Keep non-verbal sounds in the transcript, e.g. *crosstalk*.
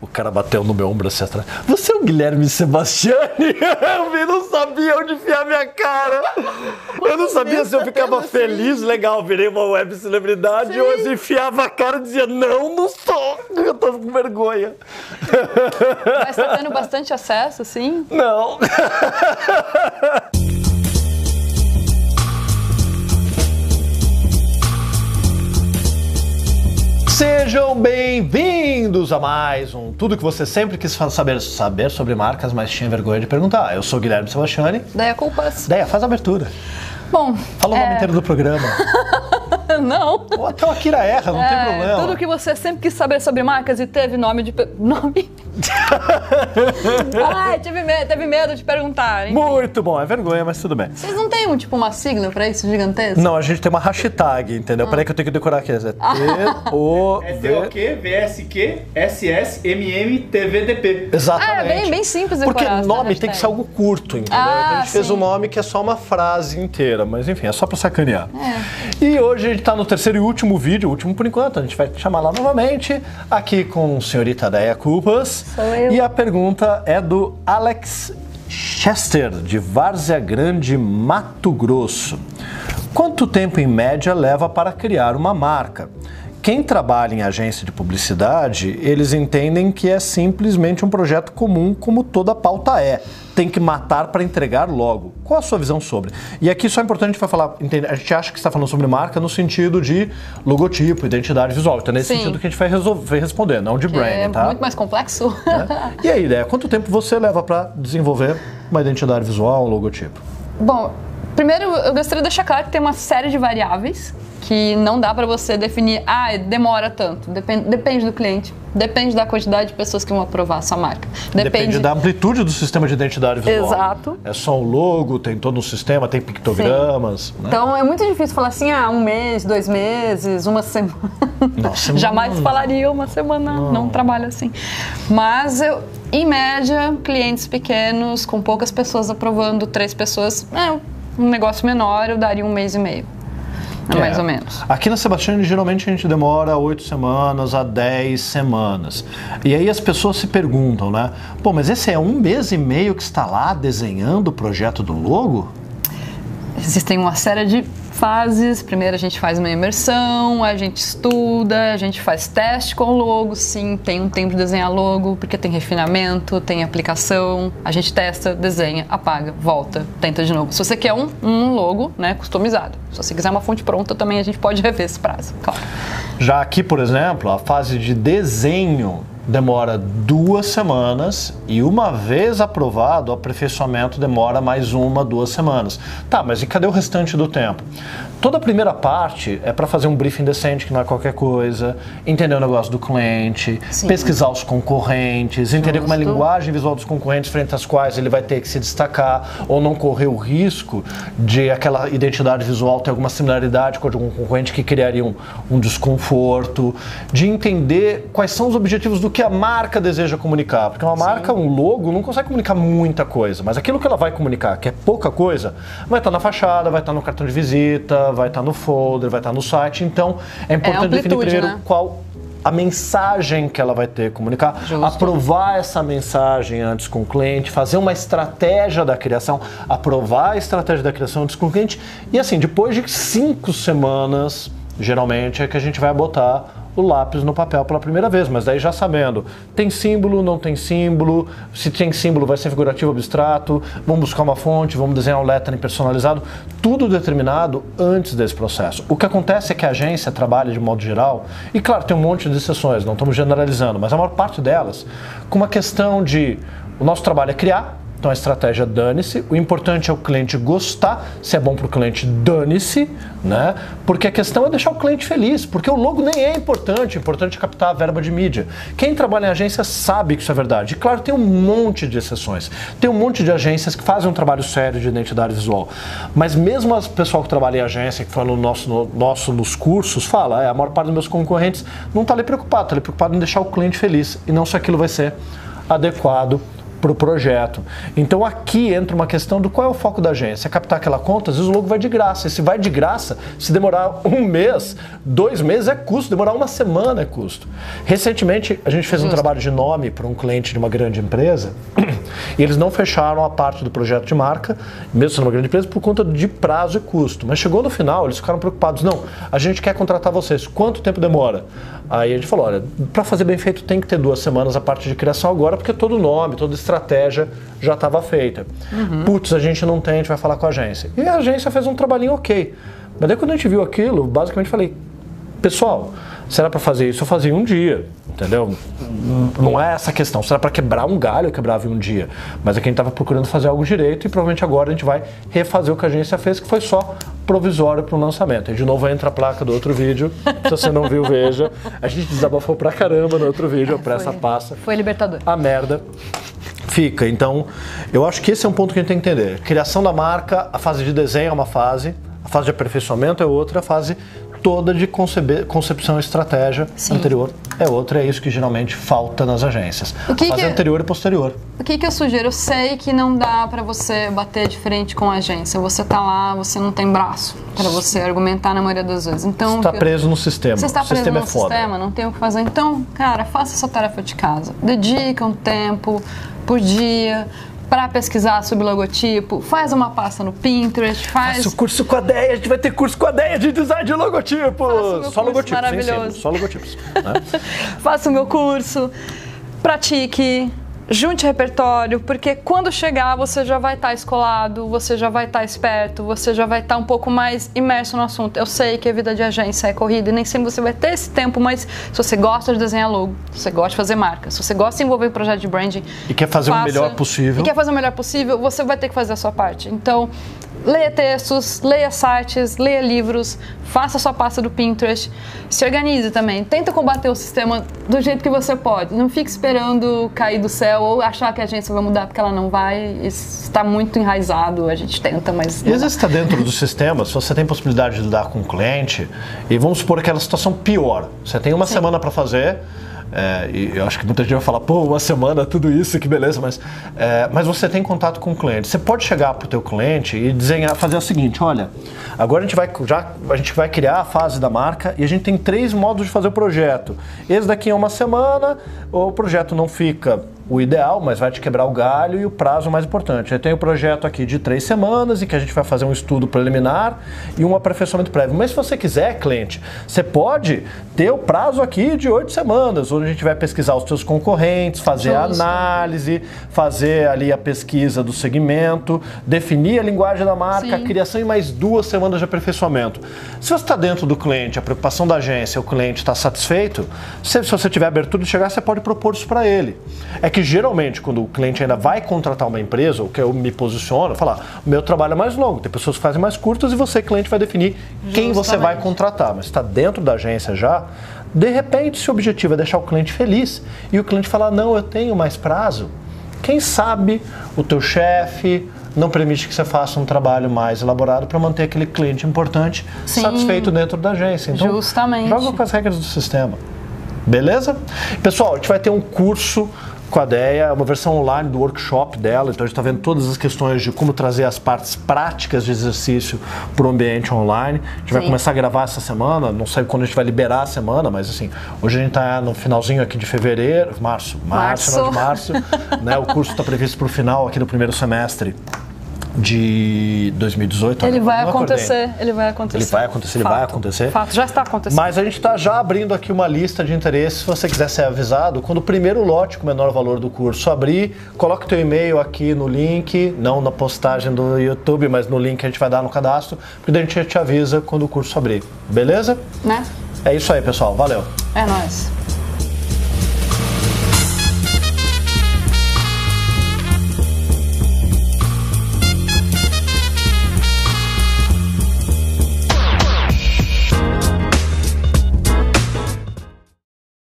O cara bateu no meu ombro assim atrás. Você é o Guilherme Sebastiani? *laughs* Eu não sabia onde enfiar minha cara. Eu não sabia se eu ficava feliz, legal, virei uma web celebridade, ou se enfiava a cara e dizia, não, não sou. *laughs* Eu tô com vergonha. Mas tá tendo bastante acesso, assim? Não. *laughs* Sejam bem-vindos a mais um Tudo que você sempre quis saber, saber sobre marcas, mas tinha vergonha de perguntar. Eu sou Guilherme Sebastiani. Daí culpas. Deia, faz a abertura. Bom. Fala o nome é... inteiro do programa. *laughs* *laughs* não. Ou até o Akira erra, não é, tem problema. Tudo que você sempre quis saber sobre marcas e teve nome de. Nome? *laughs* Ai, tive medo, teve medo de perguntar. Enfim. Muito bom, é vergonha, mas tudo bem. Vocês não têm um, tipo uma sigla pra isso gigantesca? Não, a gente tem uma hashtag, entendeu? Ah. Peraí que eu tenho que decorar aqui. É *laughs* T-O... S-O-Q, V-S-Q, S-S, M-M, T-V-D-P. Exatamente. Ah, é bem, bem simples Porque nome tem que ser algo curto, entendeu? Ah, então a gente sim. fez um nome que é só uma frase inteira, mas enfim, é só pra sacanear. É. E hoje a gente tá no terceiro e último vídeo, último por enquanto, a gente vai chamar lá novamente, aqui com a senhorita Deia Culpas. Sou eu. E a pergunta é do Alex Chester, de Várzea Grande, Mato Grosso. Quanto tempo em média leva para criar uma marca? Quem trabalha em agência de publicidade, eles entendem que é simplesmente um projeto comum, como toda pauta é. Tem que matar para entregar logo. Qual a sua visão sobre? E aqui só é importante a gente vai falar, a gente acha que está falando sobre marca no sentido de logotipo, identidade visual. Então é nesse Sim. sentido que a gente vai resolver responder, não de brand, é tá? muito mais complexo. Né? *laughs* E aí, ideia, quanto tempo você leva para desenvolver uma identidade visual, um logotipo? Bom, primeiro eu gostaria de deixar claro que tem uma série de variáveis que não dá para você definir, ah, demora tanto. Depende, depende do cliente, depende da quantidade de pessoas que vão aprovar a sua marca. Depende, Depende, da amplitude do sistema de identidade visual. Exato. É só um logo, tem todo um sistema, tem pictogramas. Né? Então é muito difícil falar assim, ah, um mês, dois meses, uma semana. Nossa, *laughs* Jamais não. falaria uma semana, não, não trabalho assim. Mas eu, em média, clientes pequenos, com poucas pessoas aprovando, três pessoas, é um negócio menor, eu daria um mês e meio. É, mais ou menos. Aqui na Sebastião, geralmente a gente demora 8 semanas a 10 semanas. E aí as pessoas se perguntam, né? Pô, mas esse é um mês e meio que está lá desenhando o projeto do logo? Existem uma série de fases. Primeiro a gente faz uma imersão, a gente estuda, a gente faz teste com o logo, sim, tem um tempo de desenhar logo, porque tem refinamento, tem aplicação. A gente testa, desenha, apaga, volta, tenta de novo. Se você quer um, um logo, né, customizado. Se você quiser uma fonte pronta, também a gente pode rever esse prazo, claro. Já aqui, por exemplo, a fase de desenho demora duas semanas e uma vez aprovado, o aperfeiçoamento demora mais uma, duas semanas. Tá, mas e cadê o restante do tempo? Toda a primeira parte é para fazer um briefing decente, que não é qualquer coisa, entender o negócio do cliente, Sim. pesquisar os concorrentes, entender como é a Justo. linguagem visual dos concorrentes frente às quais ele vai ter que se destacar ou não correr o risco de aquela identidade visual ter alguma similaridade com a de algum concorrente que criaria um, um desconforto, de entender quais são os objetivos do que a marca deseja comunicar, porque uma marca, um logo, não consegue comunicar muita coisa, mas aquilo que ela vai comunicar, que é pouca coisa, vai estar na fachada, vai estar no cartão de visita, vai estar no folder, vai estar no site, então é importante definir amplitude, primeiro né? qual a mensagem que ela vai ter que comunicar, Justo. aprovar essa mensagem antes com o cliente, fazer uma estratégia da criação, aprovar a estratégia da criação antes com o cliente e assim, depois de cinco semanas, geralmente é que a gente vai botar o lápis no papel pela primeira vez, mas daí já sabendo, tem símbolo, não tem símbolo, se tem símbolo vai ser figurativo abstrato, vamos buscar uma fonte, vamos desenhar um lettering personalizado, tudo determinado antes desse processo. O que acontece é que a agência trabalha de modo geral, e claro, tem um monte de exceções, não estamos generalizando, mas a maior parte delas com uma questão de o nosso trabalho é criar, então a estratégia dane-se. O importante é o cliente gostar. Se é bom para o cliente, dane-se, né? Porque a questão é deixar o cliente feliz, porque o logo nem é importante. O importante é captar a verba de mídia. Quem trabalha em agência sabe que isso é verdade. E claro, tem um monte de exceções. Tem um monte de agências que fazem um trabalho sério de identidade visual. Mas mesmo as pessoal que trabalha em agência, que fala no nosso, no, nosso nos cursos, fala, é, a maior parte dos meus concorrentes não está ali preocupado, está ali preocupado em deixar o cliente feliz e não se aquilo vai ser adequado para o projeto. Então aqui entra uma questão do qual é o foco da agência. É captar aquela conta, às vezes o logo vai de graça. E se vai de graça, se demorar um mês, dois meses é custo, demorar uma semana é custo. Recentemente a gente fez um trabalho de nome para um cliente de uma grande empresa e eles não fecharam a parte do projeto de marca, mesmo sendo uma grande empresa, por conta de prazo e custo. Mas chegou no final, eles ficaram preocupados. Não, a gente quer contratar vocês. Quanto tempo demora? Aí a gente falou, olha, para fazer bem feito tem que ter duas semanas a parte de criação agora, porque todo nome, toda estratégia já estava feita. Uhum. Putz, a gente não tem, a gente vai falar com a agência. E a agência fez um trabalhinho ok. Mas daí quando a gente viu aquilo, basicamente falei, pessoal, será para fazer isso, eu fazia um dia, entendeu? Não é essa a questão. Será para quebrar um galho, eu quebrava em um dia. Mas é que a gente estava procurando fazer algo direito e provavelmente agora a gente vai refazer o que a agência fez, que foi só provisório para o lançamento. E de novo entra a placa do outro vídeo. Se você não viu, veja. A gente desabafou pra caramba no outro vídeo, a pressa foi, passa. Foi libertador. A merda fica. Então, eu acho que esse é um ponto que a gente tem que entender. Criação da marca, a fase de desenho é uma fase, a fase de aperfeiçoamento é outra, a fase toda de conceber, concepção e estratégia Sim. anterior é outra, é isso que geralmente falta nas agências. O que fase que, anterior e posterior. O que, que eu sugiro? Eu sei que não dá para você bater de frente com a agência. Você tá lá, você não tem braço para você argumentar na maioria das vezes. Então, você está preso no sistema. Você está preso sistema no é sistema, não tem o que fazer. Então, cara, faça essa tarefa de casa. Dedica um tempo por dia para pesquisar sobre logotipo, faz uma pasta no Pinterest, faz. Faça o curso com a DEA, a gente vai ter curso com a DEA de design de logotipos. Só logotipos, maravilhoso. só logotipos. Né? *laughs* Faça o meu curso, pratique, junte repertório, porque quando chegar você já vai estar tá escolado, você já vai estar tá esperto, você já vai estar tá um pouco mais imerso no assunto. Eu sei que a vida de agência é corrida e nem sempre você vai ter esse tempo, mas se você gosta de desenhar logo, se você gosta de fazer marca, se você gosta de envolver em projeto de branding e quer fazer faça, o melhor possível, e quer fazer o melhor possível, você vai ter que fazer a sua parte. Então, leia textos, leia sites, leia livros, faça sua pasta do Pinterest, se organize também. Tenta combater o sistema do jeito que você pode. Não fique esperando cair do céu ou achar que a agência vai mudar porque ela não vai. Isso está muito enraizado, a gente tenta, mas. E às vezes está dentro do sistema, se você tem possibilidade de lidar com o cliente, e vamos supor aquela situação pior. Você tem uma Sim. semana para fazer é, e eu acho que muita gente vai falar, pô, uma semana, tudo isso, que beleza, mas, é, mas você tem contato com o cliente. Você pode chegar para o teu cliente e desenhar, fazer o seguinte, olha, agora a gente, vai, já, a gente vai criar a fase da marca e a gente tem três modos de fazer o projeto. Esse daqui é uma semana, o projeto não fica o ideal, mas vai te quebrar o galho e o prazo mais importante. Eu tenho o um projeto aqui de três semanas em que a gente vai fazer um estudo preliminar e um aperfeiçoamento prévio. Mas se você quiser, cliente, você pode ter o prazo aqui de oito semanas, onde a gente vai pesquisar os seus concorrentes, fazer a análise, fazer ali a pesquisa do segmento, definir a linguagem da marca, Sim. criação e mais duas semanas de aperfeiçoamento. Se você está dentro do cliente, a preocupação da agência, o cliente está satisfeito, se, se você tiver abertura de chegar, você pode propor isso para ele. É que geralmente, quando o cliente ainda vai contratar uma empresa, ou que eu me posiciono, falar, o meu trabalho é mais longo, tem pessoas que fazem mais curtas e você, cliente, vai definir Justamente. quem você vai contratar. Mas está dentro da agência já, de repente, se o objetivo é deixar o cliente feliz e o cliente falar, não, eu tenho mais prazo, quem sabe o teu chefe não permite que você faça um trabalho mais elaborado para manter aquele cliente importante Sim, satisfeito dentro da agência. Então, justamente. joga com as regras do sistema. Beleza? Pessoal, a gente vai ter um curso com a DEA, é uma versão online do workshop dela, então a gente está vendo todas as questões de como trazer as partes práticas de exercício para o ambiente online. A gente Sim. vai começar a gravar essa semana, não sei quando a gente vai liberar a semana, mas assim, hoje a gente está no finalzinho aqui de fevereiro, março, março, março. final de março, né? O curso está previsto para o final aqui do primeiro semestre de 2018. Ele vai acontecer, ele vai acontecer. Ele vai acontecer, ele vai acontecer. Fato, já está acontecendo. Mas a gente está já abrindo aqui uma lista de interesses, se você quiser ser avisado, quando o primeiro lote com o menor valor do curso abrir, coloque teu e-mail aqui no link, não na postagem do YouTube, mas no link que a gente vai dar no cadastro, porque a gente te avisa quando o curso abrir. Beleza? Né? É isso aí, pessoal. Valeu. É nóis.